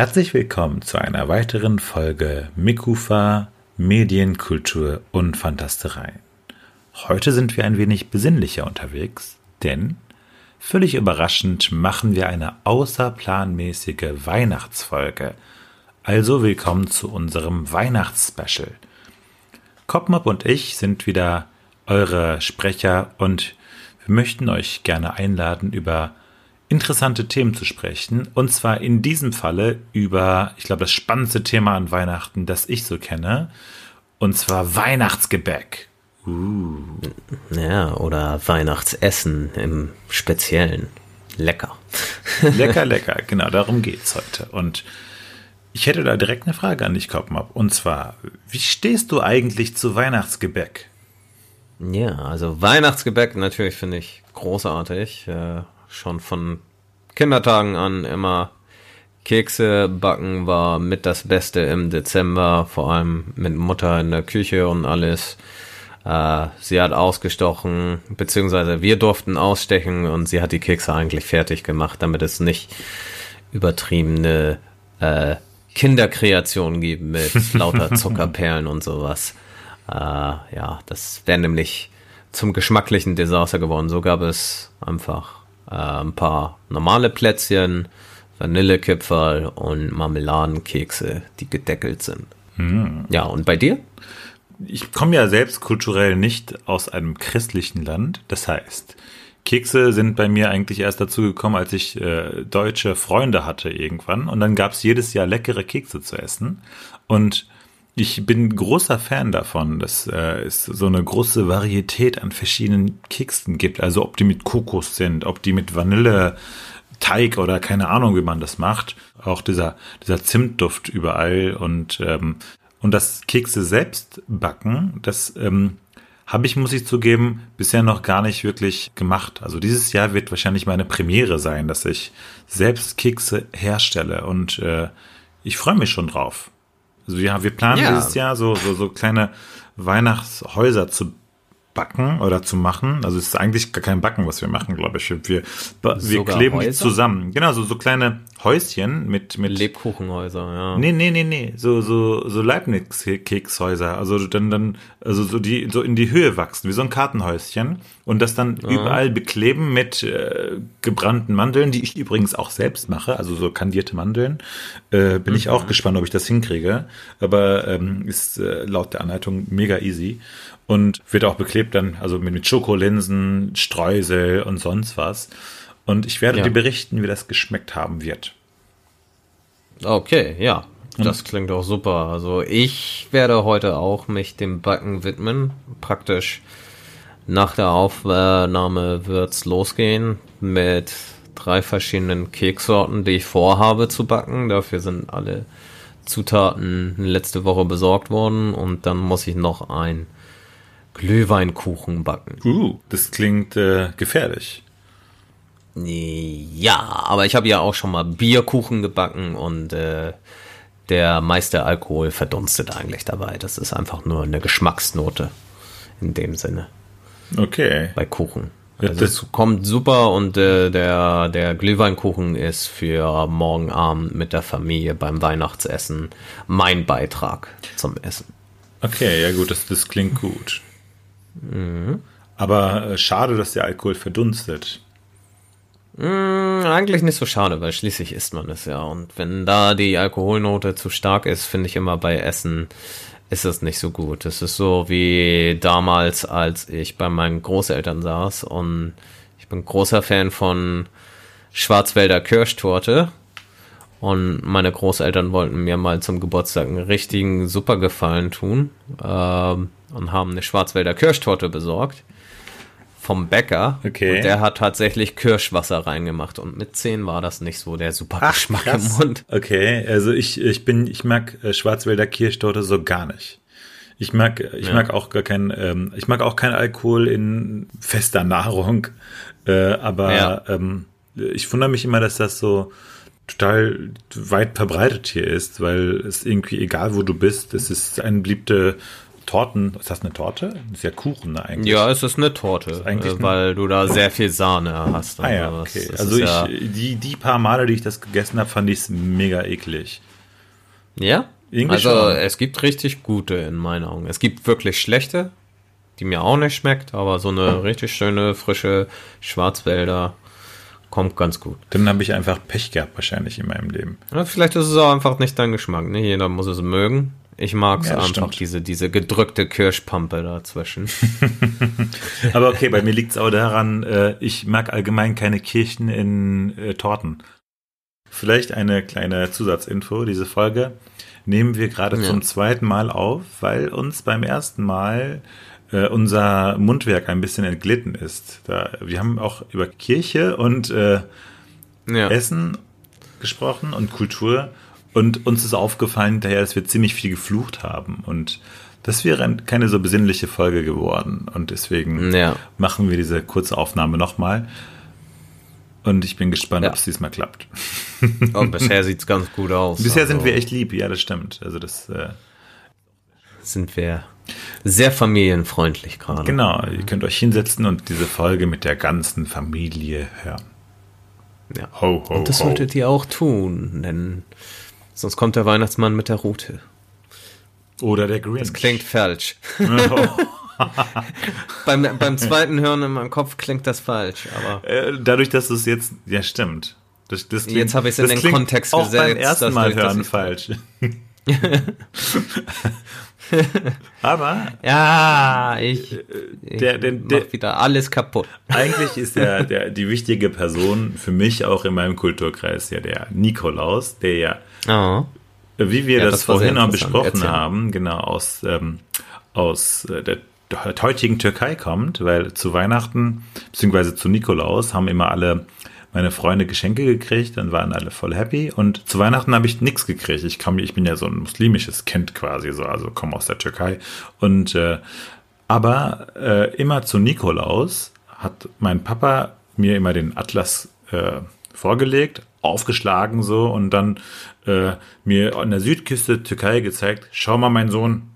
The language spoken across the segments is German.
Herzlich willkommen zu einer weiteren Folge Mikufa Medien, Kultur und Fantasterei. Heute sind wir ein wenig besinnlicher unterwegs, denn völlig überraschend machen wir eine außerplanmäßige Weihnachtsfolge. Also willkommen zu unserem Weihnachtsspecial. Kopmop und ich sind wieder eure Sprecher und wir möchten euch gerne einladen, über interessante Themen zu sprechen. Und zwar in diesem Falle über, ich glaube, das spannendste Thema an Weihnachten, das ich so kenne. Und zwar Weihnachtsgebäck. Uh. Ja, oder Weihnachtsessen im Speziellen. Lecker. Lecker, lecker. Genau, darum geht's heute. Und ich hätte da direkt eine Frage an dich, Kopmap. Und zwar, wie stehst du eigentlich zu Weihnachtsgebäck? Ja, also Weihnachtsgebäck natürlich finde ich großartig. Äh, schon von Kindertagen an immer Kekse backen war mit das Beste im Dezember, vor allem mit Mutter in der Küche und alles. Äh, sie hat ausgestochen, beziehungsweise wir durften ausstechen und sie hat die Kekse eigentlich fertig gemacht, damit es nicht übertriebene äh, Kinderkreationen gibt mit lauter Zuckerperlen und sowas. Äh, ja, das wäre nämlich zum geschmacklichen Desaster geworden. So gab es einfach äh, ein paar normale Plätzchen, Vanillekipferl und Marmeladenkekse, die gedeckelt sind. Hm. Ja, und bei dir? Ich komme ja selbst kulturell nicht aus einem christlichen Land. Das heißt, Kekse sind bei mir eigentlich erst dazu gekommen, als ich äh, deutsche Freunde hatte irgendwann. Und dann gab es jedes Jahr leckere Kekse zu essen. Und ich bin großer Fan davon, dass äh, es so eine große Varietät an verschiedenen Keksen gibt. Also ob die mit Kokos sind, ob die mit Vanille, Teig oder keine Ahnung, wie man das macht. Auch dieser, dieser Zimtduft überall und, ähm, und das Kekse selbst backen, das ähm, habe ich, muss ich zugeben, bisher noch gar nicht wirklich gemacht. Also dieses Jahr wird wahrscheinlich meine Premiere sein, dass ich selbst Kekse herstelle und äh, ich freue mich schon drauf. Also ja, wir planen ja. dieses Jahr so, so, so kleine Weihnachtshäuser zu backen oder zu machen. Also es ist eigentlich gar kein Backen, was wir machen, glaube ich. Wir, wir kleben Häuser? die zusammen. Genau, so, so kleine Häuschen mit, mit. Lebkuchenhäuser, ja. Nee, nee, nee, nee. So, so, so Leibniz-Kekshäuser. Also dann, dann, also so die, so in die Höhe wachsen, wie so ein Kartenhäuschen. Und das dann ja. überall bekleben mit äh, gebrannten Mandeln, die ich übrigens auch selbst mache. Also so kandierte Mandeln. Äh, bin mhm. ich auch gespannt, ob ich das hinkriege. Aber ähm, ist äh, laut der Anleitung mega easy und wird auch beklebt dann, also mit, Schokolinsen, Streusel und sonst was. Und ich werde ja. dir berichten, wie das geschmeckt haben wird. Okay, ja. Das klingt auch super. Also ich werde heute auch mich dem Backen widmen. Praktisch nach der Aufnahme wird's losgehen mit drei verschiedenen Keksorten, die ich vorhabe zu backen. Dafür sind alle Zutaten letzte Woche besorgt worden und dann muss ich noch ein Glühweinkuchen backen. Uh, das klingt äh, gefährlich. Ja, aber ich habe ja auch schon mal Bierkuchen gebacken und äh, der meiste Alkohol verdunstet eigentlich dabei. Das ist einfach nur eine Geschmacksnote in dem Sinne. Okay. Bei Kuchen. Also es kommt super und äh, der, der Glühweinkuchen ist für morgen Abend mit der Familie beim Weihnachtsessen mein Beitrag zum Essen. Okay, ja gut, das, das klingt gut. Mhm. Aber äh, schade, dass der Alkohol verdunstet. Mm, eigentlich nicht so schade, weil schließlich isst man es ja. Und wenn da die Alkoholnote zu stark ist, finde ich immer bei Essen ist es nicht so gut. Es ist so wie damals, als ich bei meinen Großeltern saß und ich bin großer Fan von Schwarzwälder Kirschtorte. Und meine Großeltern wollten mir mal zum Geburtstag einen richtigen Supergefallen tun. Ähm, und haben eine Schwarzwälder Kirschtorte besorgt vom Bäcker. Okay. Und der hat tatsächlich Kirschwasser reingemacht und mit 10 war das nicht so der super Ach, Geschmack krass. im Mund. Okay, also ich, ich bin, ich mag äh, Schwarzwälder Kirschtorte so gar nicht. Ich mag, ich ja. mag auch gar kein, ähm, ich mag auch kein Alkohol in fester Nahrung. Äh, aber ja. ähm, ich wundere mich immer, dass das so total weit verbreitet hier ist, weil es irgendwie egal, wo du bist, es ist eine beliebte Torten, ist das eine Torte? Das ist ja Kuchen ne, eigentlich. Ja, es ist eine Torte, ist eigentlich äh, weil du da sehr viel Sahne hast. Ah ja, Also okay. Also ich, ja, die, die paar Male, die ich das gegessen habe, fand ich es mega eklig. ja? Irgendwie also schon. es gibt richtig gute in meinen Augen. Es gibt wirklich schlechte, die mir auch nicht schmeckt, aber so eine richtig schöne, frische Schwarzwälder kommt ganz gut. Dann habe ich einfach Pech gehabt wahrscheinlich in meinem Leben. Ja, vielleicht ist es auch einfach nicht dein Geschmack. Ne? Jeder muss es mögen. Ich mag es Ja, einfach, stimmt. diese, diese gedrückte Kirschpampe dazwischen. Aber okay, bei mir liegt es auch daran, äh, ich mag allgemein keine Kirchen in äh, Torten. Vielleicht eine kleine Zusatzinfo. Diese Folge nehmen wir gerade Ja. zum zweiten Mal auf, weil uns beim ersten Mal äh, unser Mundwerk ein bisschen entglitten ist. Da, wir haben auch über Kirche und äh, ja. Essen gesprochen und Kultur und uns ist aufgefallen daher, dass wir ziemlich viel geflucht haben und das wäre ein- keine so besinnliche Folge geworden und deswegen Ja. machen wir diese kurze Aufnahme nochmal und ich bin gespannt, Ja. ob es diesmal klappt. Oh, bisher sieht's ganz gut aus. Bisher Also sind wir echt lieb, ja, das stimmt. Also das äh, Sind wir sehr familienfreundlich gerade. genau, ihr könnt euch hinsetzen und diese Folge mit der ganzen Familie hören. Ja. Ho, ho, Und das ho. solltet ihr auch tun, denn sonst kommt der Weihnachtsmann mit der Rute. Oder der Grinch. Das klingt falsch. Oh. beim, beim zweiten Hören in meinem Kopf klingt das falsch, aber Äh, dadurch, dass du es jetzt, ja stimmt. Das, das klingt, Jetzt habe ich's in das den Kontext auch beim gesetzt, ersten dass Mal ich hören falsch. Aber ja, ich, ich Äh, der- der- der- mach wieder alles kaputt. eigentlich ist der, der, die wichtige Person für mich auch in meinem Kulturkreis ja der Nikolaus, der ja, Oh. wie wir Ja, das, das vorhin interessant. besprochen Erzähl. haben, genau aus, ähm, aus äh, der heutigen Türkei kommt, weil zu Weihnachten beziehungsweise zu Nikolaus haben immer alle meine Freunde Geschenke gekriegt, dann waren alle voll happy und zu Weihnachten habe ich nichts gekriegt. Ich komme, ich bin ja so ein muslimisches Kind quasi so, also komme aus der Türkei und äh, aber äh, immer zu Nikolaus hat mein Papa mir immer den Atlas äh, vorgelegt, aufgeschlagen so und dann äh, mir an der Südküste Türkei gezeigt, schau mal mein Sohn,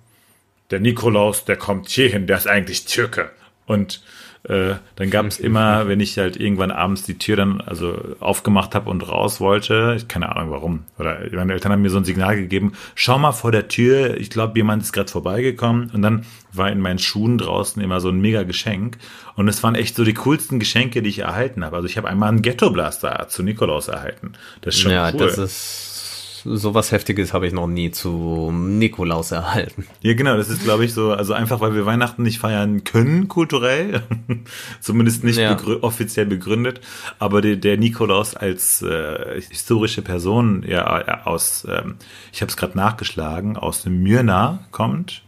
der Nikolaus, der kommt hierhin, der ist eigentlich Türke. Und äh, dann gab es immer, wenn ich halt irgendwann abends die Tür dann also aufgemacht habe und raus wollte, ich keine Ahnung warum, oder meine Eltern haben mir so ein Signal gegeben, schau mal vor der Tür, ich glaube, jemand ist gerade vorbeigekommen und dann war in meinen Schuhen draußen immer so ein mega Geschenk und es waren echt so die coolsten Geschenke, die ich erhalten habe. Also ich habe einmal einen Ghetto Blaster zu Nikolaus erhalten. Das ist schon ja, cool. das ist sowas Heftiges habe ich noch nie zu Nikolaus erhalten. Ja, genau, das ist, glaube ich, so, also einfach, weil wir Weihnachten nicht feiern können, kulturell, zumindest nicht Ja. begrü offiziell begründet, aber der, der Nikolaus als äh, historische Person ja äh, aus, ähm, ich habe es gerade nachgeschlagen, aus dem Myrna kommt.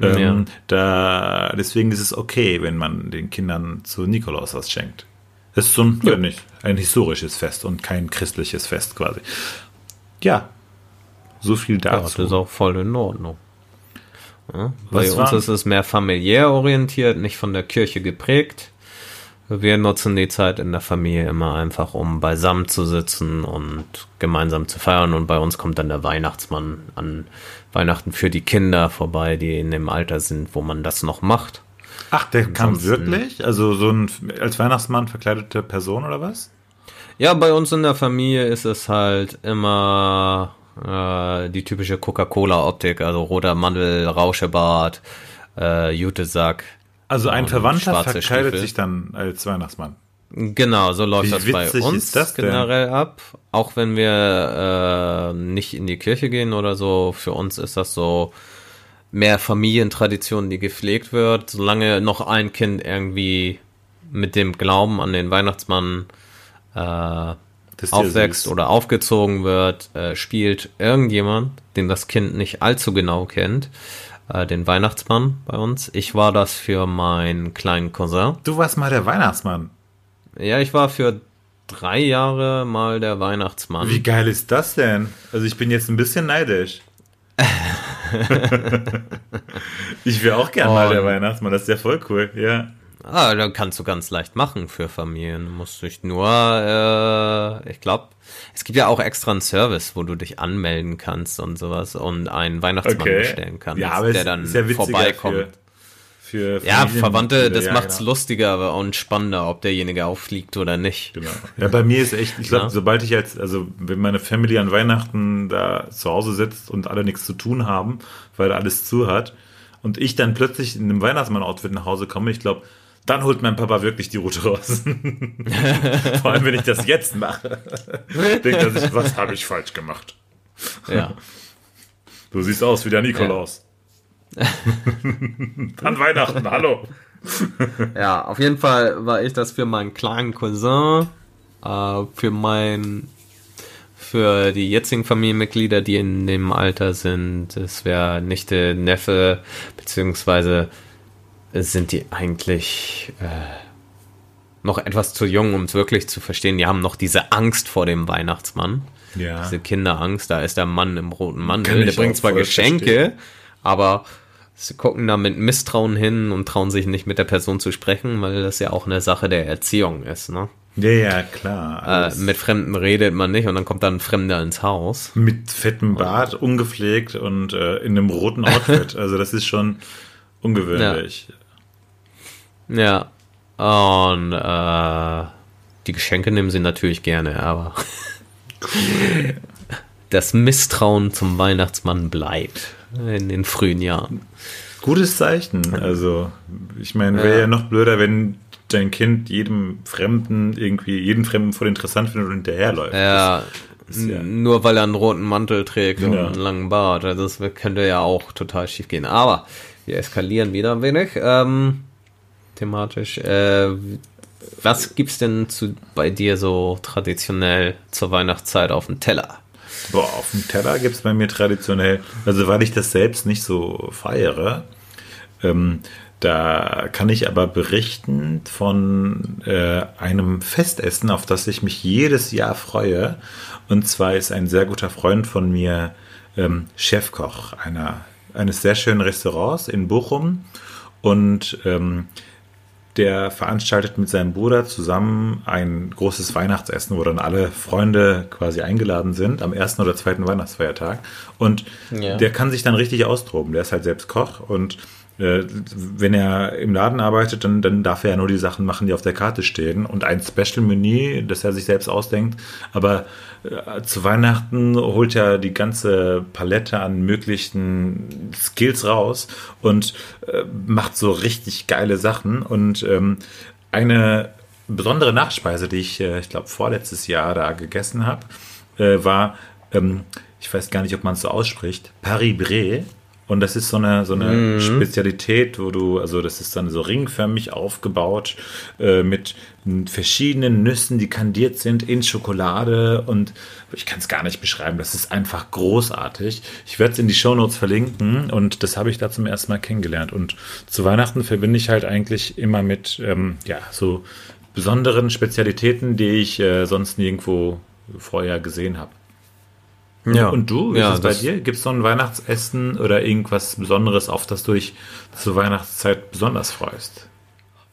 Ähm, Ja. da, deswegen ist es okay, wenn man den Kindern zu Nikolaus was schenkt. Das ist so ein, ja. nicht, ein historisches Fest und kein christliches Fest quasi. Ja, so viel Ja, das dazu. ist auch voll in Ordnung. Ja, bei uns ist es mehr familiär orientiert, nicht von der Kirche geprägt. Wir nutzen die Zeit in der Familie immer einfach, um beisammen zu sitzen und gemeinsam zu feiern. Und bei uns kommt dann der Weihnachtsmann an Weihnachten für die Kinder vorbei, die in dem Alter sind, wo man das noch macht. Ach, der kam Ansonsten- wirklich? Also so ein als Weihnachtsmann verkleidete Person oder was? Ja, bei uns in der Familie ist es halt immer äh, die typische Coca-Cola-Optik, also roter Mandel, Rauschebart, äh, Jutesack. Also ein Verwandter verkleidet Stiefel. sich dann als Weihnachtsmann. Genau, so läuft das bei uns das generell ab. Auch wenn wir äh, nicht in die Kirche gehen oder so, für uns ist das so mehr Familientradition, die gepflegt wird. Solange noch ein Kind irgendwie mit dem Glauben an den Weihnachtsmann äh, aufwächst oder aufgezogen wird, äh, spielt irgendjemand, den das Kind nicht allzu genau kennt, äh, den Weihnachtsmann bei uns. Ich war das für meinen kleinen Cousin. Du warst mal der Weihnachtsmann. Ja, ich war für drei Jahre mal der Weihnachtsmann. Wie geil ist das denn? Also ich bin jetzt ein bisschen neidisch. ich wäre auch gern mal der Weihnachtsmann, das ist ja voll cool, ja. Ah, da kannst du ganz leicht machen für Familien. Du musst dich nur, äh, ich glaube, es gibt ja auch extra einen Service, wo du dich anmelden kannst und sowas und einen Weihnachtsmann okay. bestellen kannst, ja, aber der dann vorbeikommt. Für, für ja, Verwandte, das ja, macht's genau. lustiger und spannender, ob derjenige auffliegt oder nicht. Genau. Ja, bei mir ist echt, ich glaube, Ja. sobald ich jetzt, also wenn meine Family an Weihnachten da zu Hause sitzt und alle nichts zu tun haben, weil alles zu hat, und ich dann plötzlich in einem Weihnachtsmann-Outfit nach Hause komme, ich glaube, dann holt mein Papa wirklich die Route raus. Vor allem, wenn ich das jetzt mache. Denkt er sich, was habe ich falsch gemacht? Ja. Du siehst aus wie der Nikolaus. An Weihnachten, hallo. Ja, auf jeden Fall war ich das für meinen kleinen Cousin, äh, für mein, für die jetzigen Familienmitglieder, die in dem Alter sind. Es wäre Nichte, Neffe, beziehungsweise sind die eigentlich äh, noch etwas zu jung, um es wirklich zu verstehen. Die haben noch diese Angst vor dem Weihnachtsmann. Ja. Diese Kinderangst, da ist der Mann im roten Mantel. Der bringt zwar Geschenke, verstehen. aber sie gucken da mit Misstrauen hin und trauen sich nicht mit der Person zu sprechen, weil das ja auch eine Sache der Erziehung ist. Ne? Ja, ja, klar. Äh, mit Fremden redet man nicht und dann kommt dann ein Fremder ins Haus. Mit fettem Bart, ungepflegt und äh, in einem roten Outfit. Also das ist schon ungewöhnlich. Ja. Und äh, die Geschenke nehmen sie natürlich gerne, aber das Misstrauen zum Weihnachtsmann bleibt in den frühen Jahren. Gutes Zeichen. Also ich meine, wäre Ja. ja. noch blöder, wenn dein Kind jedem Fremden irgendwie, jeden Fremden voll interessant findet und hinterherläuft. Ja, ja- nur weil er einen roten Mantel trägt und Genau. einen langen Bart. Also das könnte ja auch total schief gehen. Aber wir eskalieren wieder ein wenig ähm, thematisch. Äh, was gibt's denn zu, bei dir so traditionell zur Weihnachtszeit auf dem Teller? Boah, auf dem Teller gibt's bei mir traditionell, also weil ich das selbst nicht so feiere, ähm, da kann ich aber berichten von äh, einem Festessen, auf das ich mich jedes Jahr freue. Und zwar ist ein sehr guter Freund von mir ähm, Chefkoch einer, eines sehr schönen Restaurants in Bochum. Und ähm, der veranstaltet mit seinem Bruder zusammen ein großes Weihnachtsessen, wo dann alle Freunde quasi eingeladen sind am ersten oder zweiten Weihnachtsfeiertag. Und Ja. der kann sich dann richtig austoben. Der ist halt selbst Koch und wenn er im Laden arbeitet, dann, dann darf er ja nur die Sachen machen, die auf der Karte stehen und ein Special-Menü, das er sich selbst ausdenkt. Aber äh, zu Weihnachten holt er die ganze Palette an möglichen Skills raus und äh, macht so richtig geile Sachen. Und ähm, eine besondere Nachspeise, die ich, äh, ich glaube, vorletztes Jahr da gegessen habe, äh, war, ähm, ich weiß gar nicht, ob man es so ausspricht, Paris Bré. Und das ist so eine, so eine Spezialität, wo du, also das ist dann so ringförmig aufgebaut äh, mit verschiedenen Nüssen, die kandiert sind in Schokolade und ich kann es gar nicht beschreiben. Das ist einfach großartig. Ich werde es in die Shownotes verlinken und das habe ich da zum ersten Mal kennengelernt. Und zu Weihnachten verbinde ich halt eigentlich immer mit, ähm, ja, so besonderen Spezialitäten, die ich äh, sonst nirgendwo vorher gesehen habe. Ja. Und du, wie Ja, ist es bei dir? Gibt es so ein Weihnachtsessen oder irgendwas Besonderes, auf das du dich zur Weihnachtszeit besonders freust?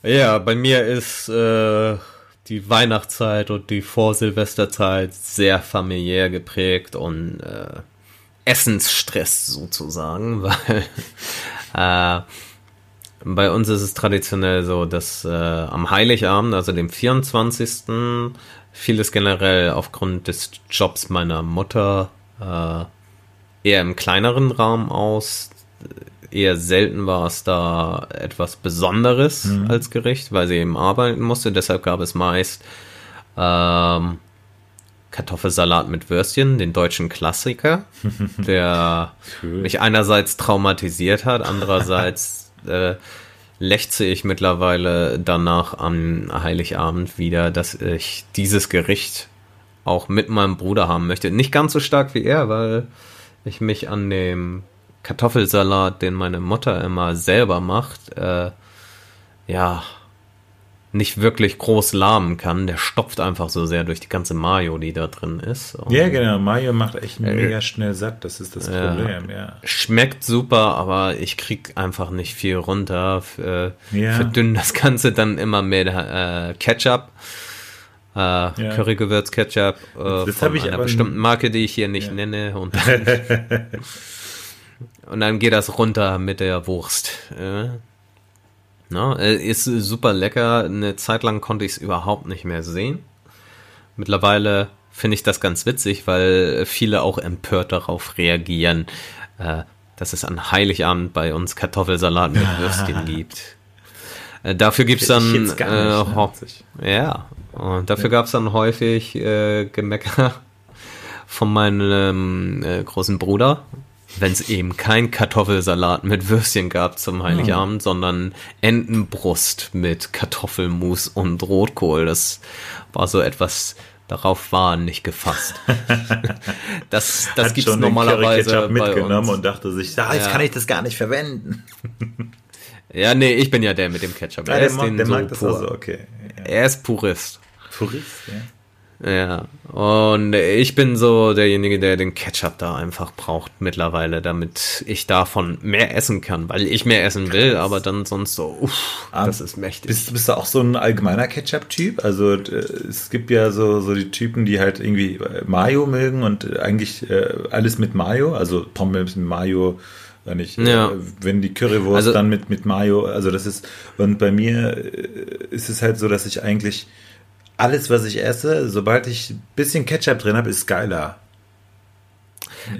Ja, bei mir ist äh, die Weihnachtszeit und die Vorsilvesterzeit sehr familiär geprägt und äh, Essensstress sozusagen, weil äh, bei uns ist es traditionell so, dass äh, am Heiligabend, also dem 24. fiel es generell aufgrund des Jobs meiner Mutter eher im kleineren Rahmen aus. Eher selten war es da etwas Besonderes als Gericht, weil sie eben arbeiten musste. Deshalb gab es meist ähm, Kartoffelsalat mit Würstchen, den deutschen Klassiker, der mich einerseits traumatisiert hat, andererseits äh, lechze ich mittlerweile danach am Heiligabend wieder, dass ich dieses Gericht auch mit meinem Bruder haben möchte. Nicht ganz so stark wie er, weil ich mich an dem Kartoffelsalat, den meine Mutter immer selber macht, äh, ja, nicht wirklich groß lahmen kann. Der stopft einfach so sehr durch die ganze Mayo, die da drin ist. Und ja, genau. Mayo macht echt äh, mega schnell satt. Das ist das Problem, ja. Schmeckt super, aber ich krieg einfach nicht viel runter. Äh, ja. Verdünn das Ganze dann immer mit äh, Ketchup. Äh, ja. Currygewürz-Ketchup äh, das von einer bestimmten Marke, die ich hier nicht ja. nenne. Und dann, und dann geht das runter mit der Wurst. Äh. Ne? Ist super lecker. Eine Zeit lang konnte ich es überhaupt nicht mehr sehen. Mittlerweile finde ich das ganz witzig, weil viele auch empört darauf reagieren, äh, dass es an Heiligabend bei uns Kartoffelsalat mit Würstchen gibt. Äh, dafür gibt's dann nicht, äh, ne? ja und dafür ja. gab's dann häufig äh, Gemecker von meinem äh, großen Bruder, wenn es eben kein Kartoffelsalat mit Würstchen gab zum Heiligabend, oh. sondern Entenbrust mit Kartoffelmus und Rotkohl. Das war so etwas, darauf war nicht gefasst. das das Hat gibt's normalerweise mitgenommen und dachte sich, ah, jetzt ja. kann ich das gar nicht verwenden. ja, nee, ich bin ja der mit dem Ketchup. Ah, er ist mag, der so mag das pur. also, okay. Ja. Er ist Purist. Purist, ja. Ja, und ich bin so derjenige, der den Ketchup da einfach braucht mittlerweile, damit ich davon mehr essen kann, weil ich mehr essen will, aber dann sonst so, uff, ah, das ist mächtig. Bist, bist du auch so ein allgemeiner Ketchup-Typ? Also es gibt ja so, so die Typen, die halt irgendwie äh, Mayo mögen und eigentlich äh, alles mit Mayo, also Pommes mit Mayo, wenn ich, ja. äh, wenn die Currywurst also, dann mit, mit Mayo, also das ist, und bei mir äh, ist es halt so, dass ich eigentlich alles, was ich esse, sobald ich ein bisschen Ketchup drin habe, ist geiler.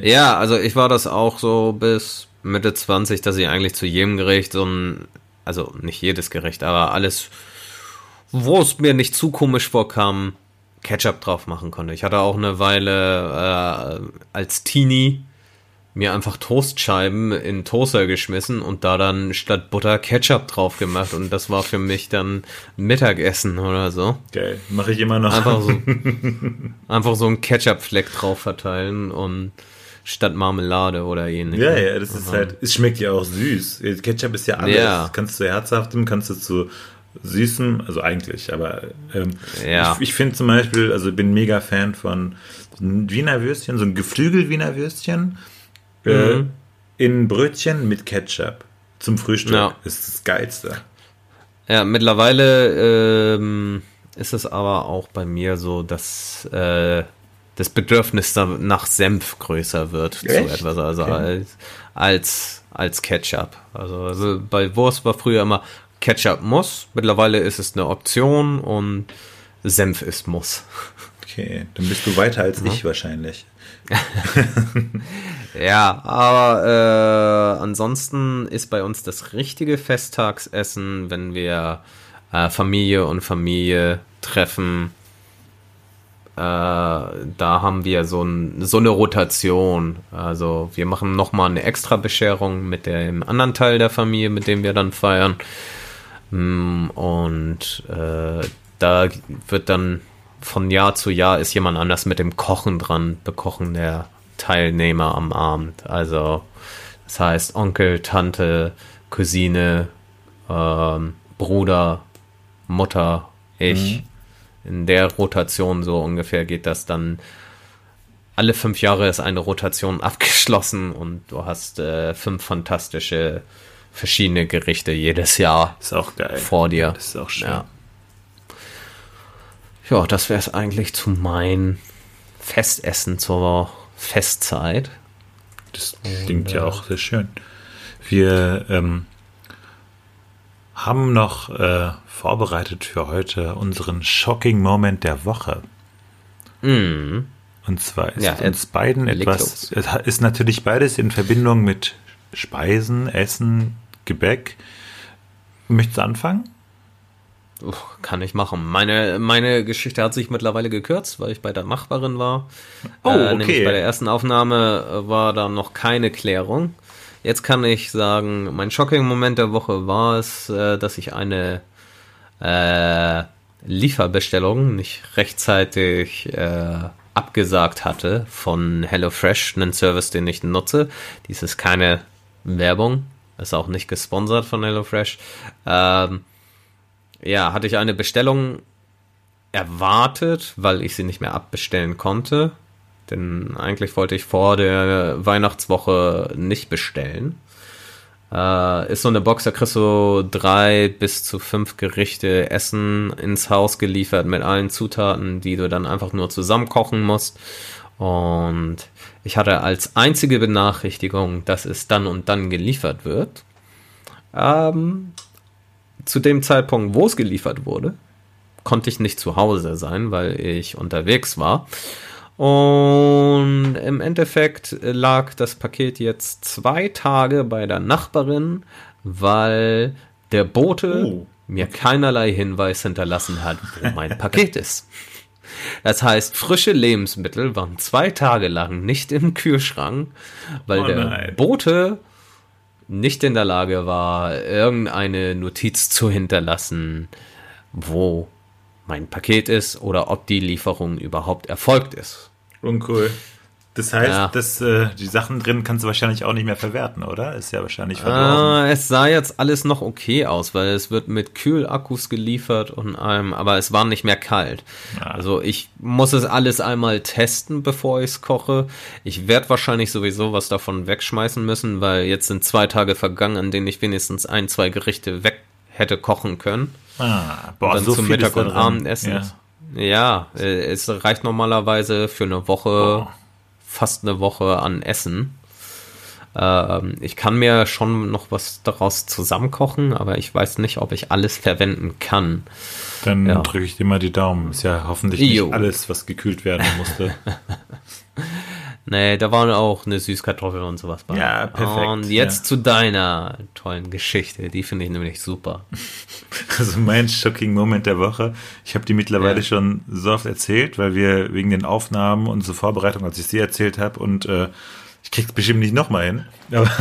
Ja, also ich war das auch so bis Mitte 20, dass ich eigentlich zu jedem Gericht so ein, also nicht jedes Gericht, aber alles, wo es mir nicht zu komisch vorkam, Ketchup drauf machen konnte. Ich hatte auch eine Weile äh, als Teenie mir einfach Toastscheiben in Toaster geschmissen und da dann statt Butter Ketchup drauf gemacht und das war für mich dann Mittagessen oder so. Geil, mache ich immer noch. Einfach so, einfach so einen Ketchup-Fleck drauf verteilen und statt Marmelade oder ähnliches. Ja, ja, das ist halt, es schmeckt ja auch süß. Ketchup ist ja alles. Ja. Kannst du herzhaftem, kannst du zu süßem, also eigentlich, aber ähm, ja. ich, ich finde zum Beispiel, also bin mega Fan von Wiener Würstchen, so ein Geflügel Wiener Würstchen mhm. in Brötchen mit Ketchup zum Frühstück. Ja. Ist das Geilste. Ja, mittlerweile ähm, ist es aber auch bei mir so, dass äh, das Bedürfnis nach Senf größer wird Echt? zu etwas, also okay. als, als, als Ketchup. Also, also bei Wurst war früher immer Ketchup muss, mittlerweile ist es eine Option und Senf ist muss. Okay, dann bist du weiter als ja. ich wahrscheinlich. ja, aber äh, ansonsten ist bei uns das richtige Festtagsessen, wenn wir äh, Familie und Familie treffen. Äh, da haben wir so, ein, so eine Rotation. Also wir machen nochmal eine extra Bescherung mit dem anderen Teil der Familie, mit dem wir dann feiern. Mm, und äh, da wird dann von Jahr zu Jahr ist jemand anders mit dem Kochen dran, bekochen der Teilnehmer am Abend. Also das heißt Onkel, Tante, Cousine, ähm, Bruder, Mutter, ich. Mhm. In der Rotation so ungefähr geht das dann. Alle fünf Jahre ist eine Rotation abgeschlossen und du hast äh, fünf fantastische verschiedene Gerichte jedes Jahr ist auch geil. vor dir. Das ist auch schön. Ja. Ja, das wäre es eigentlich zu mein Festessen zur Festzeit. Das klingt ja äh, auch sehr schön. Wir ähm, haben noch äh, vorbereitet für heute unseren Shocking Moment der Woche. Mm. Und zwar ist ja, uns beiden etwas, es ist natürlich beides in Verbindung mit Speisen, Essen, Gebäck. Möchtest du anfangen? Kann ich machen. Meine, meine Geschichte hat sich mittlerweile gekürzt, weil ich bei der Machbarin war. Oh, äh, okay. Nämlich bei der ersten Aufnahme äh, war da noch keine Klärung. Jetzt kann ich sagen, mein Shocking-Moment der Woche war es, äh, dass ich eine äh, Lieferbestellung nicht rechtzeitig äh, abgesagt hatte von HelloFresh, einen Service, den ich nutze. Dies ist keine Werbung, ist auch nicht gesponsert von HelloFresh. Ähm, ja, hatte ich eine Bestellung erwartet, weil ich sie nicht mehr abbestellen konnte. Denn eigentlich wollte ich vor der Weihnachtswoche nicht bestellen. Äh, ist so eine Box, da kriegst du drei bis zu fünf Gerichte Essen ins Haus geliefert mit allen Zutaten, die du dann einfach nur zusammenkochen musst. Und ich hatte als einzige Benachrichtigung, dass es dann und dann geliefert wird. Ähm, zu dem Zeitpunkt, wo es geliefert wurde, konnte ich nicht zu Hause sein, weil ich unterwegs war. Und im Endeffekt lag das Paket jetzt zwei Tage bei der Nachbarin, weil der Bote oh. mir keinerlei Hinweis hinterlassen hat, wo mein Paket ist. Das heißt, frische Lebensmittel waren zwei Tage lang nicht im Kühlschrank, weil oh der Bote nicht in der Lage war, irgendeine Notiz zu hinterlassen, wo mein Paket ist oder ob die Lieferung überhaupt erfolgt ist. Uncool. Das heißt, ja. dass, äh, die Sachen drin kannst du wahrscheinlich auch nicht mehr verwerten, oder? Ist ja wahrscheinlich verdorben. Äh, es sah jetzt alles noch okay aus, weil es wird mit Kühlakkus geliefert und allem, aber es war nicht mehr kalt. Ja. Also ich muss es alles einmal testen, bevor ich es koche. Ich werde wahrscheinlich sowieso was davon wegschmeißen müssen, weil jetzt sind zwei Tage vergangen, an denen ich wenigstens ein, zwei Gerichte weg hätte kochen können. Ah, boah, und dann so zum Mittag und Abendessen. Ja. Ja, äh, es reicht normalerweise für eine Woche, oh. Fast eine Woche an Essen. Ähm, ich kann mir schon noch was daraus zusammenkochen, aber ich weiß nicht, ob ich alles verwenden kann. Dann ja. drücke ich dir mal die Daumen. Ist ja hoffentlich nicht alles, was gekühlt werden musste. Nee, da waren auch eine Süßkartoffel und sowas bei. Ja, perfekt. Und jetzt ja. zu deiner tollen Geschichte. Die finde ich nämlich super. Also mein shocking Moment der Woche. Ich habe die mittlerweile ja. schon so oft erzählt, weil wir wegen den Aufnahmen und zur Vorbereitung, als ich sie erzählt habe und äh, ich krieg's bestimmt nicht nochmal hin. Aber,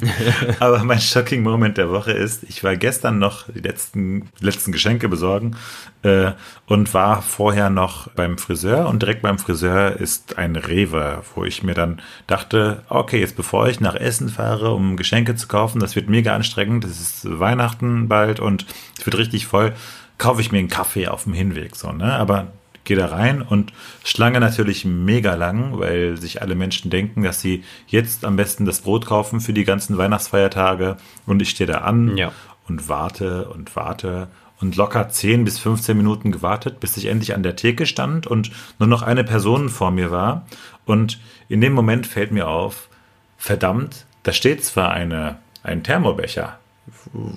aber mein shocking Moment der Woche ist, ich war gestern noch die letzten, letzten Geschenke besorgen äh, und war vorher noch beim Friseur und direkt beim Friseur ist ein Rewe, wo ich mir dann dachte, okay, jetzt bevor ich nach Essen fahre, um Geschenke zu kaufen, das wird mega anstrengend, es ist Weihnachten bald und es wird richtig voll, kaufe ich mir einen Kaffee auf dem Hinweg, so, ne? Aber gehe da rein. Und Schlange natürlich mega lang, weil sich alle Menschen denken, dass sie jetzt am besten das Brot kaufen für die ganzen Weihnachtsfeiertage. Und ich stehe da an ja. und warte und warte und locker 10 bis 15 Minuten gewartet, bis ich endlich an der Theke stand und nur noch eine Person vor mir war. Und in dem Moment fällt mir auf, verdammt, da steht zwar eine, ein Thermobecher,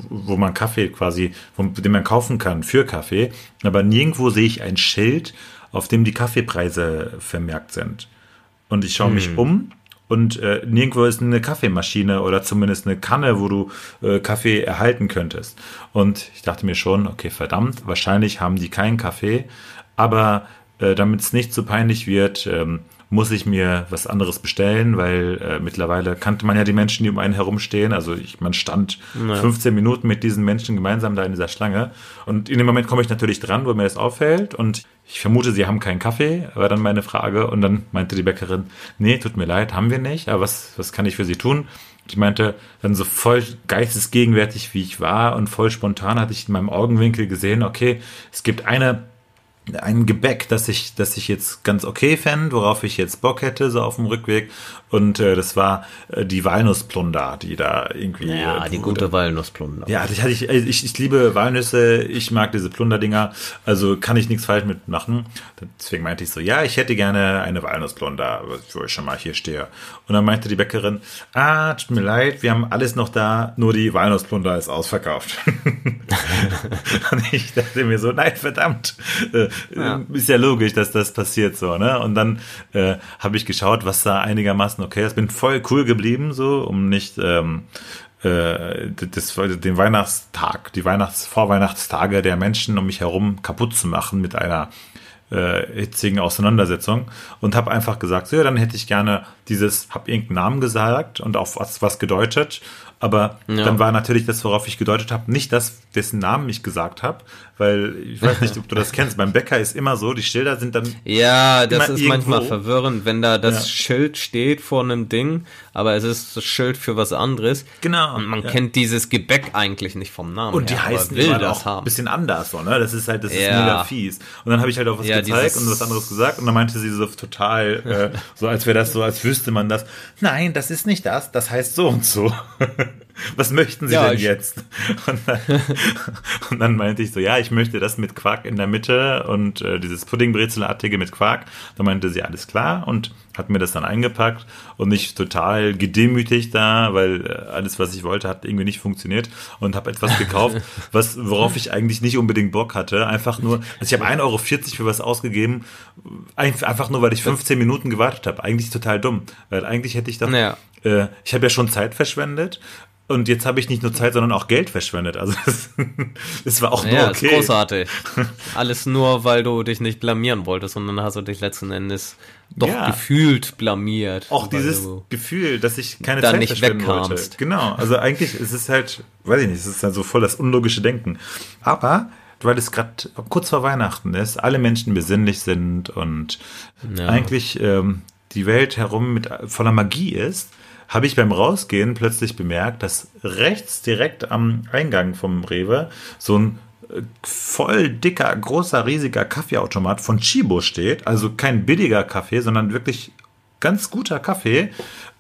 wo man Kaffee quasi, den man kaufen kann für Kaffee, aber nirgendwo sehe ich ein Schild, auf dem die Kaffeepreise vermerkt sind. Und ich schaue hm. mich um und äh, nirgendwo ist eine Kaffeemaschine oder zumindest eine Kanne, wo du äh, Kaffee erhalten könntest. Und ich dachte mir schon, okay, verdammt, wahrscheinlich haben die keinen Kaffee, aber äh, damit es nicht so peinlich wird, ähm, muss ich mir was anderes bestellen, weil äh, mittlerweile kannte man ja die Menschen, die um einen herumstehen. Also ich, man stand ja. 15 Minuten mit diesen Menschen gemeinsam da in dieser Schlange. Und in dem Moment komme ich natürlich dran, wo mir das auffällt. Und ich vermute, sie haben keinen Kaffee, war dann meine Frage. Und dann meinte die Bäckerin, nee, tut mir leid, haben wir nicht. Aber was, was kann ich für Sie tun? Ich meinte, dann so voll geistesgegenwärtig, wie ich war und voll spontan hatte ich in meinem Augenwinkel gesehen, okay, es gibt eine ein Gebäck, das ich, das ich jetzt ganz okay fände, worauf ich jetzt Bock hätte, so auf dem Rückweg. Und äh, das war äh, die Walnussplunder, die da irgendwie. Ja, äh, die gute Walnussplunder. Ja, hatte ich, ich, ich liebe Walnüsse, ich mag diese Plunderdinger, also kann ich nichts falsch mitmachen. Deswegen meinte ich so, ja, ich hätte gerne eine Walnussplunder, wo ich schon mal hier stehe. Und dann meinte die Bäckerin, ah, tut mir leid, wir haben alles noch da, nur die Walnussplunder ist ausverkauft. und ich dachte mir so, nein, verdammt. Ja. Ist ja logisch, dass das passiert so, ne? Und dann äh, habe ich geschaut, was da einigermaßen okay ist. Bin voll cool geblieben, so, um nicht ähm, äh, das, den Weihnachtstag, die Weihnachts-, Vorweihnachtstage der Menschen um mich herum kaputt zu machen mit einer äh, hitzigen Auseinandersetzung und habe einfach gesagt, so, ja, dann hätte ich gerne dieses, habe irgendeinen Namen gesagt und auf was, was gedeutet aber ja. dann war natürlich das, worauf ich gedeutet habe, nicht das, dessen Namen ich gesagt habe, weil ich weiß nicht, ob du das kennst. Beim Bäcker ist immer so, die Schilder sind dann. Ja, das ist irgendwo. manchmal verwirrend, wenn da das ja. Schild steht vor einem Ding, aber es ist das Schild für was anderes. Genau. Und man ja. kennt dieses Gebäck eigentlich nicht vom Namen. Und die her, heißen will das auch ein bisschen anders, so, ne? Das ist halt, das ist mega fies. Und dann habe ich halt auch was gezeigt und was anderes gesagt und dann meinte sie so total, äh, so als wäre das so, als wüsste man das. Nein, das ist nicht das, das heißt so und so. was möchten Sie ja, denn jetzt? Und dann, und dann, meinte ich so, ja, ich möchte das mit Quark in der Mitte und äh, dieses Puddingbrezelartige mit Quark. Da meinte sie, alles klar und hat mir das dann eingepackt und mich total gedemütigt da, weil äh, alles, was ich wollte, hat irgendwie nicht funktioniert und habe etwas gekauft, was, worauf ich eigentlich nicht unbedingt Bock hatte. Einfach nur, also ich habe 1,40 Euro für was ausgegeben, einfach nur, weil ich 15 Minuten gewartet habe. Eigentlich total dumm, weil eigentlich hätte ich doch, naja. Äh, ich habe ja schon Zeit verschwendet und jetzt habe ich nicht nur Zeit, sondern auch Geld verschwendet. Also es war auch nur ja, okay. Ist großartig. Alles nur, weil du dich nicht blamieren wolltest, sondern hast du dich letzten Endes doch ja. gefühlt blamiert. Auch dieses Gefühl, dass ich keine Zeit nicht verschwenden wegkamst. wollte. Genau. Also eigentlich ist es halt, weiß ich nicht, es ist halt so voll das unlogische Denken. Aber weil es gerade kurz vor Weihnachten ist, alle Menschen besinnlich sind und ja. eigentlich ähm, die Welt herum mit voller Magie ist, habe ich beim Rausgehen plötzlich bemerkt, dass rechts direkt am Eingang vom Rewe so ein äh, voll dicker, großer, riesiger Kaffeeautomat von Chibo steht. Also kein billiger Kaffee, sondern wirklich ganz guter Kaffee.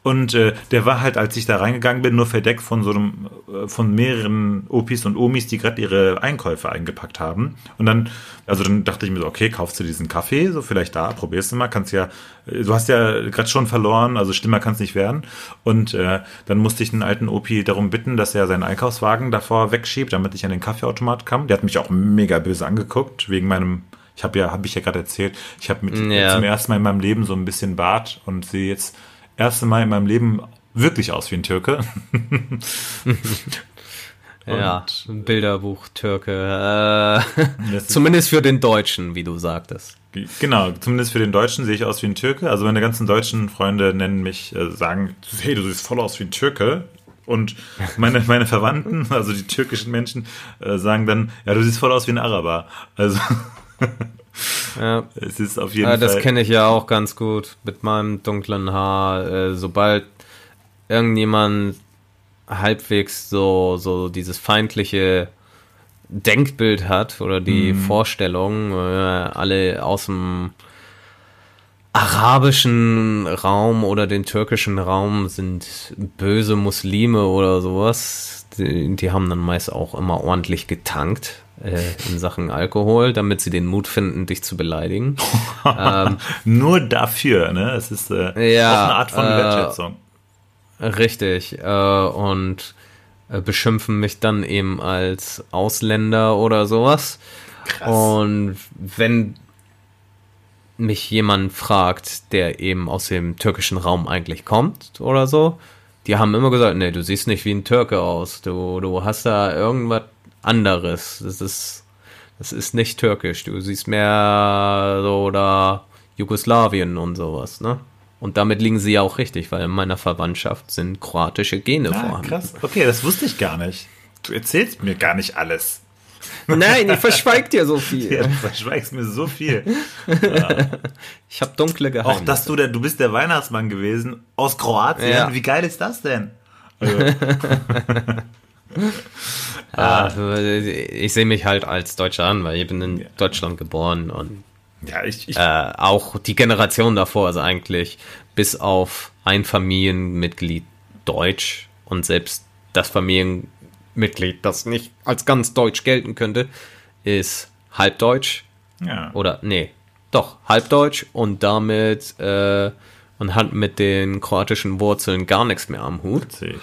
Und äh, der war halt, als ich da reingegangen bin, nur verdeckt von so einem, äh, von mehreren Opis und Omis, die gerade ihre Einkäufe eingepackt haben. Und dann, also dann dachte ich mir so, okay, kaufst du diesen Kaffee, so vielleicht da, probierst du mal, kannst ja, äh, du hast ja gerade schon verloren, also schlimmer kann es nicht werden. Und äh, dann musste ich einen alten Opi darum bitten, dass er seinen Einkaufswagen davor wegschiebt, damit ich an den Kaffeeautomat kam. Der hat mich auch mega böse angeguckt, wegen meinem ich habe ja, habe ich ja gerade erzählt, ich habe ja. zum ersten Mal in meinem Leben so ein bisschen Bart und sehe jetzt erste Mal in meinem Leben wirklich aus wie ein Türke. ja, Bilderbuch Türke. Äh, zumindest für den Deutschen, wie du sagtest. Genau, zumindest für den Deutschen sehe ich aus wie ein Türke. Also meine ganzen deutschen Freunde nennen mich, äh, sagen, hey, du siehst voll aus wie ein Türke. Und meine, meine Verwandten, also die türkischen Menschen, äh, sagen dann, ja, du siehst voll aus wie ein Araber. Also Ja. Es ist auf jeden das Fall. Das kenne ich ja auch ganz gut mit meinem dunklen Haar. Äh, sobald irgendjemand halbwegs so, so dieses feindliche Denkbild hat oder die mhm. Vorstellung, äh, alle aus dem arabischen Raum oder den türkischen Raum sind böse Muslime oder sowas. Die, die haben dann meist auch immer ordentlich getankt äh, in Sachen Alkohol, damit sie den Mut finden, dich zu beleidigen. ähm, Nur dafür, ne? Es ist äh, ja, auch eine Art von äh, Wertschätzung. Richtig. Äh, und äh, beschimpfen mich dann eben als Ausländer oder sowas. Krass. Und wenn mich jemand fragt, der eben aus dem türkischen Raum eigentlich kommt oder so, die haben immer gesagt, nee, du siehst nicht wie ein Türke aus. Du, du hast da irgendwas anderes. Das ist, das ist nicht türkisch. Du siehst mehr so da Jugoslawien und sowas, ne? Und damit liegen sie ja auch richtig, weil in meiner Verwandtschaft sind kroatische Gene ah, vorhanden. Krass. Okay, das wusste ich gar nicht. Du erzählst mir gar nicht alles. Nein, ich verschweig dir so viel. Ja, du verschweigst mir so viel. Ich habe dunkle Geheimnisse. Auch dass du der, du bist der Weihnachtsmann gewesen aus Kroatien. Ja. Wie geil ist das denn? Also. ah, ich sehe mich halt als Deutscher an, weil ich bin in Deutschland geboren und ja, ich, ich äh, auch die Generation davor, also eigentlich bis auf ein Familienmitglied Deutsch und selbst das Familienmitglied, das nicht als ganz Deutsch gelten könnte, ist halbdeutsch. Ja. Oder nee, doch halbdeutsch und damit äh, und hat mit den kroatischen Wurzeln gar nichts mehr am Hut. Witzig.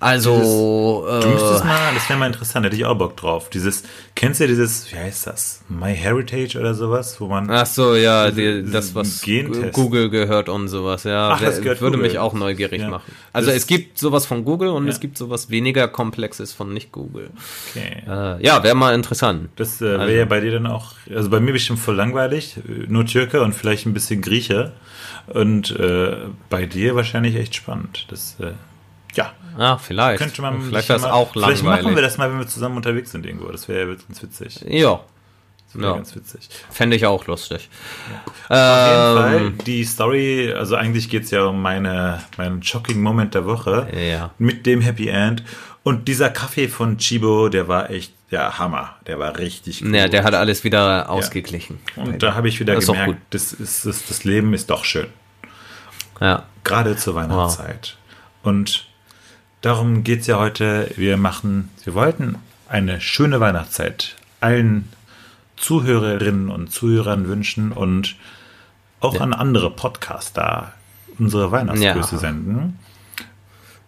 Also, Du müsstest äh, mal, das wäre mal interessant, hätte ich auch Bock drauf. Dieses, kennst du dieses, wie heißt das? My Heritage oder sowas, wo man. ach so, ja, die, das, was Gentest. Google gehört und sowas, ja, Ach, das gehört würde Google. mich auch neugierig Ja. machen. Also Das- es gibt sowas von Google und Ja. es gibt sowas weniger Komplexes von nicht Google. Okay. Äh, ja, wäre mal interessant. Das äh, wäre Also- ja bei dir dann auch, also bei mir bestimmt voll langweilig, äh, nur Türke und vielleicht ein bisschen Grieche. Und äh, bei dir wahrscheinlich echt spannend. Das, äh, ja, Ah, vielleicht. könnte man. vielleicht wäre es auch Vielleicht langweilig. machen wir das mal, wenn wir zusammen unterwegs sind irgendwo. Das wäre ganz witzig. Ja, Das wäre Ja. ganz witzig. fände ich auch lustig. Auf jeden Fall, Ähm, die Story, also eigentlich geht es ja um meine, meinen shocking Moment der Woche. Ja. Mit dem Happy End. Und dieser Kaffee von Chibo, der war echt, ja, Hammer. Der war richtig cool. ja, der hat alles wieder ausgeglichen. Und da habe ich wieder Das gemerkt, gut. das, ist, das, das Leben ist doch schön. Ja. Gerade zur Weihnachtszeit. Und darum geht es ja heute. Wir machen, wir wollten eine schöne Weihnachtszeit allen Zuhörerinnen und Zuhörern wünschen und auch an andere Podcaster unsere Weihnachtsgrüße Ja. senden.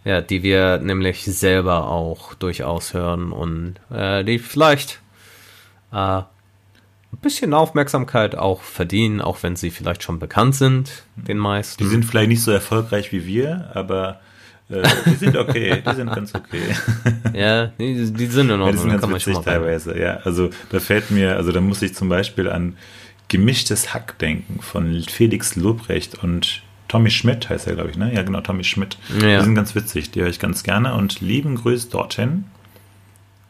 Ja, die wir nämlich selber auch durchaus hören und äh, die vielleicht äh, ein bisschen Aufmerksamkeit auch verdienen, auch wenn sie vielleicht schon bekannt sind, den meisten. Die sind vielleicht nicht so erfolgreich wie wir, aber äh, die sind okay, die sind ganz okay. ja, die, die sind in Ja, die Ordnung, sind ganz kann witzig teilweise, ja. Also da fällt mir, also da muss ich zum Beispiel an gemischtes Hack denken von Felix Lobrecht und Tommy Schmidt heißt er, glaube ich, ne? Ja, genau, Tommy Schmidt. Ja. Die sind ganz witzig, die höre ich ganz gerne und lieben Grüß dorthin.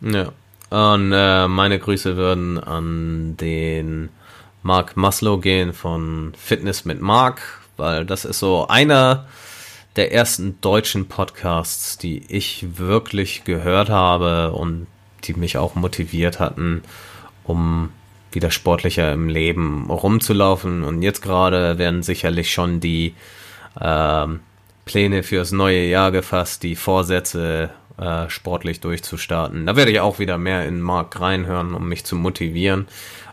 Ja. Und äh, meine Grüße würden an den Mark Maslow gehen von Fitness mit Mark, weil das ist so einer der ersten deutschen Podcasts, die ich wirklich gehört habe und die mich auch motiviert hatten, um wieder sportlicher im Leben rumzulaufen. Und jetzt gerade werden sicherlich schon die ähm, Pläne fürs neue Jahr gefasst, die Vorsätze äh, sportlich durchzustarten. Da werde ich auch wieder mehr in Mark reinhören, um mich zu motivieren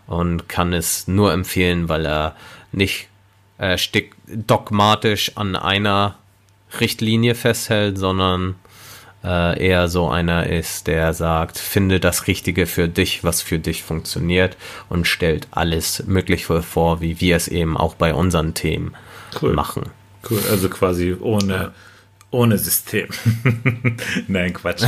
und kann es nur empfehlen, weil er nicht äh, dogmatisch an einer Richtlinie festhält, sondern äh, eher so einer ist, der sagt, finde das Richtige für dich, was für dich funktioniert und stellt alles Mögliche vor, wie wir es eben auch bei unseren Themen Cool. machen. Cool, also quasi ohne, ohne System. Nein, Quatsch.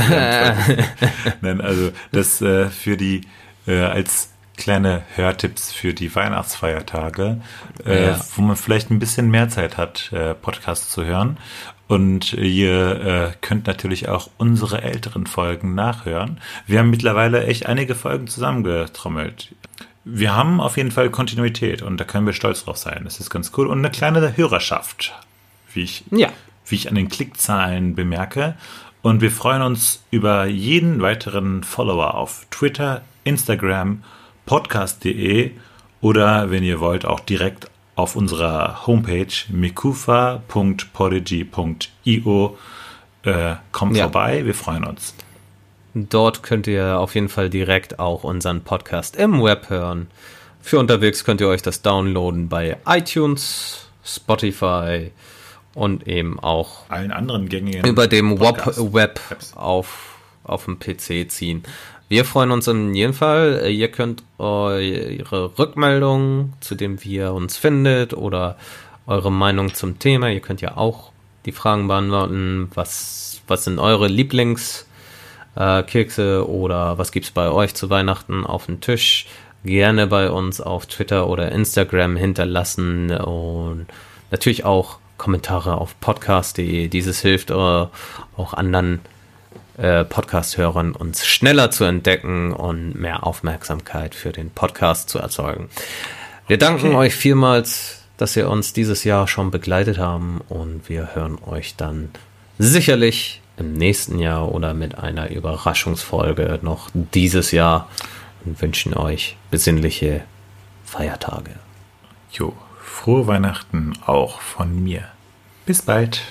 Nein, also das äh, für die, äh, als kleine Hörtipps für die Weihnachtsfeiertage, äh, Ja. wo man vielleicht ein bisschen mehr Zeit hat, äh, Podcasts zu hören. Und ihr äh, könnt natürlich auch unsere älteren Folgen nachhören. Wir haben mittlerweile echt einige Folgen zusammengetrommelt. Wir haben auf jeden Fall Kontinuität und da können wir stolz drauf sein. Das ist ganz cool. Und eine kleine Hörerschaft, wie ich, Ja. wie ich an den Klickzahlen bemerke. Und wir freuen uns über jeden weiteren Follower auf Twitter, Instagram, podcast.de oder wenn ihr wollt auch direkt auf unserer Homepage mikufa.podigy.io äh, kommt Ja. vorbei. Wir freuen uns. Dort könnt ihr auf jeden Fall direkt auch unseren Podcast im Web hören. Für unterwegs könnt ihr euch das downloaden bei iTunes, Spotify und eben auch Allen anderen gängigen über dem Web, Podcast- Web Apps. auf, auf dem PC ziehen. Wir freuen uns in jedem Fall. Ihr könnt eure Rückmeldungen, zu dem wie ihr uns findet, oder eure Meinung zum Thema. Ihr könnt ja auch die Fragen beantworten. Was, was sind eure Lieblings- äh, oder was gibt's bei euch zu Weihnachten auf dem Tisch? Gerne bei uns auf Twitter oder Instagram hinterlassen und natürlich auch Kommentare auf podcast.de. Dieses hilft äh, auch anderen äh, Podcast-Hörern, uns schneller zu entdecken und mehr Aufmerksamkeit für den Podcast zu erzeugen. Wir danken euch vielmals, dass ihr uns dieses Jahr schon begleitet haben und wir hören euch dann sicherlich im nächsten Jahr oder mit einer Überraschungsfolge noch dieses Jahr und wünschen euch besinnliche Feiertage. Jo, frohe Weihnachten auch von mir. Bis bald.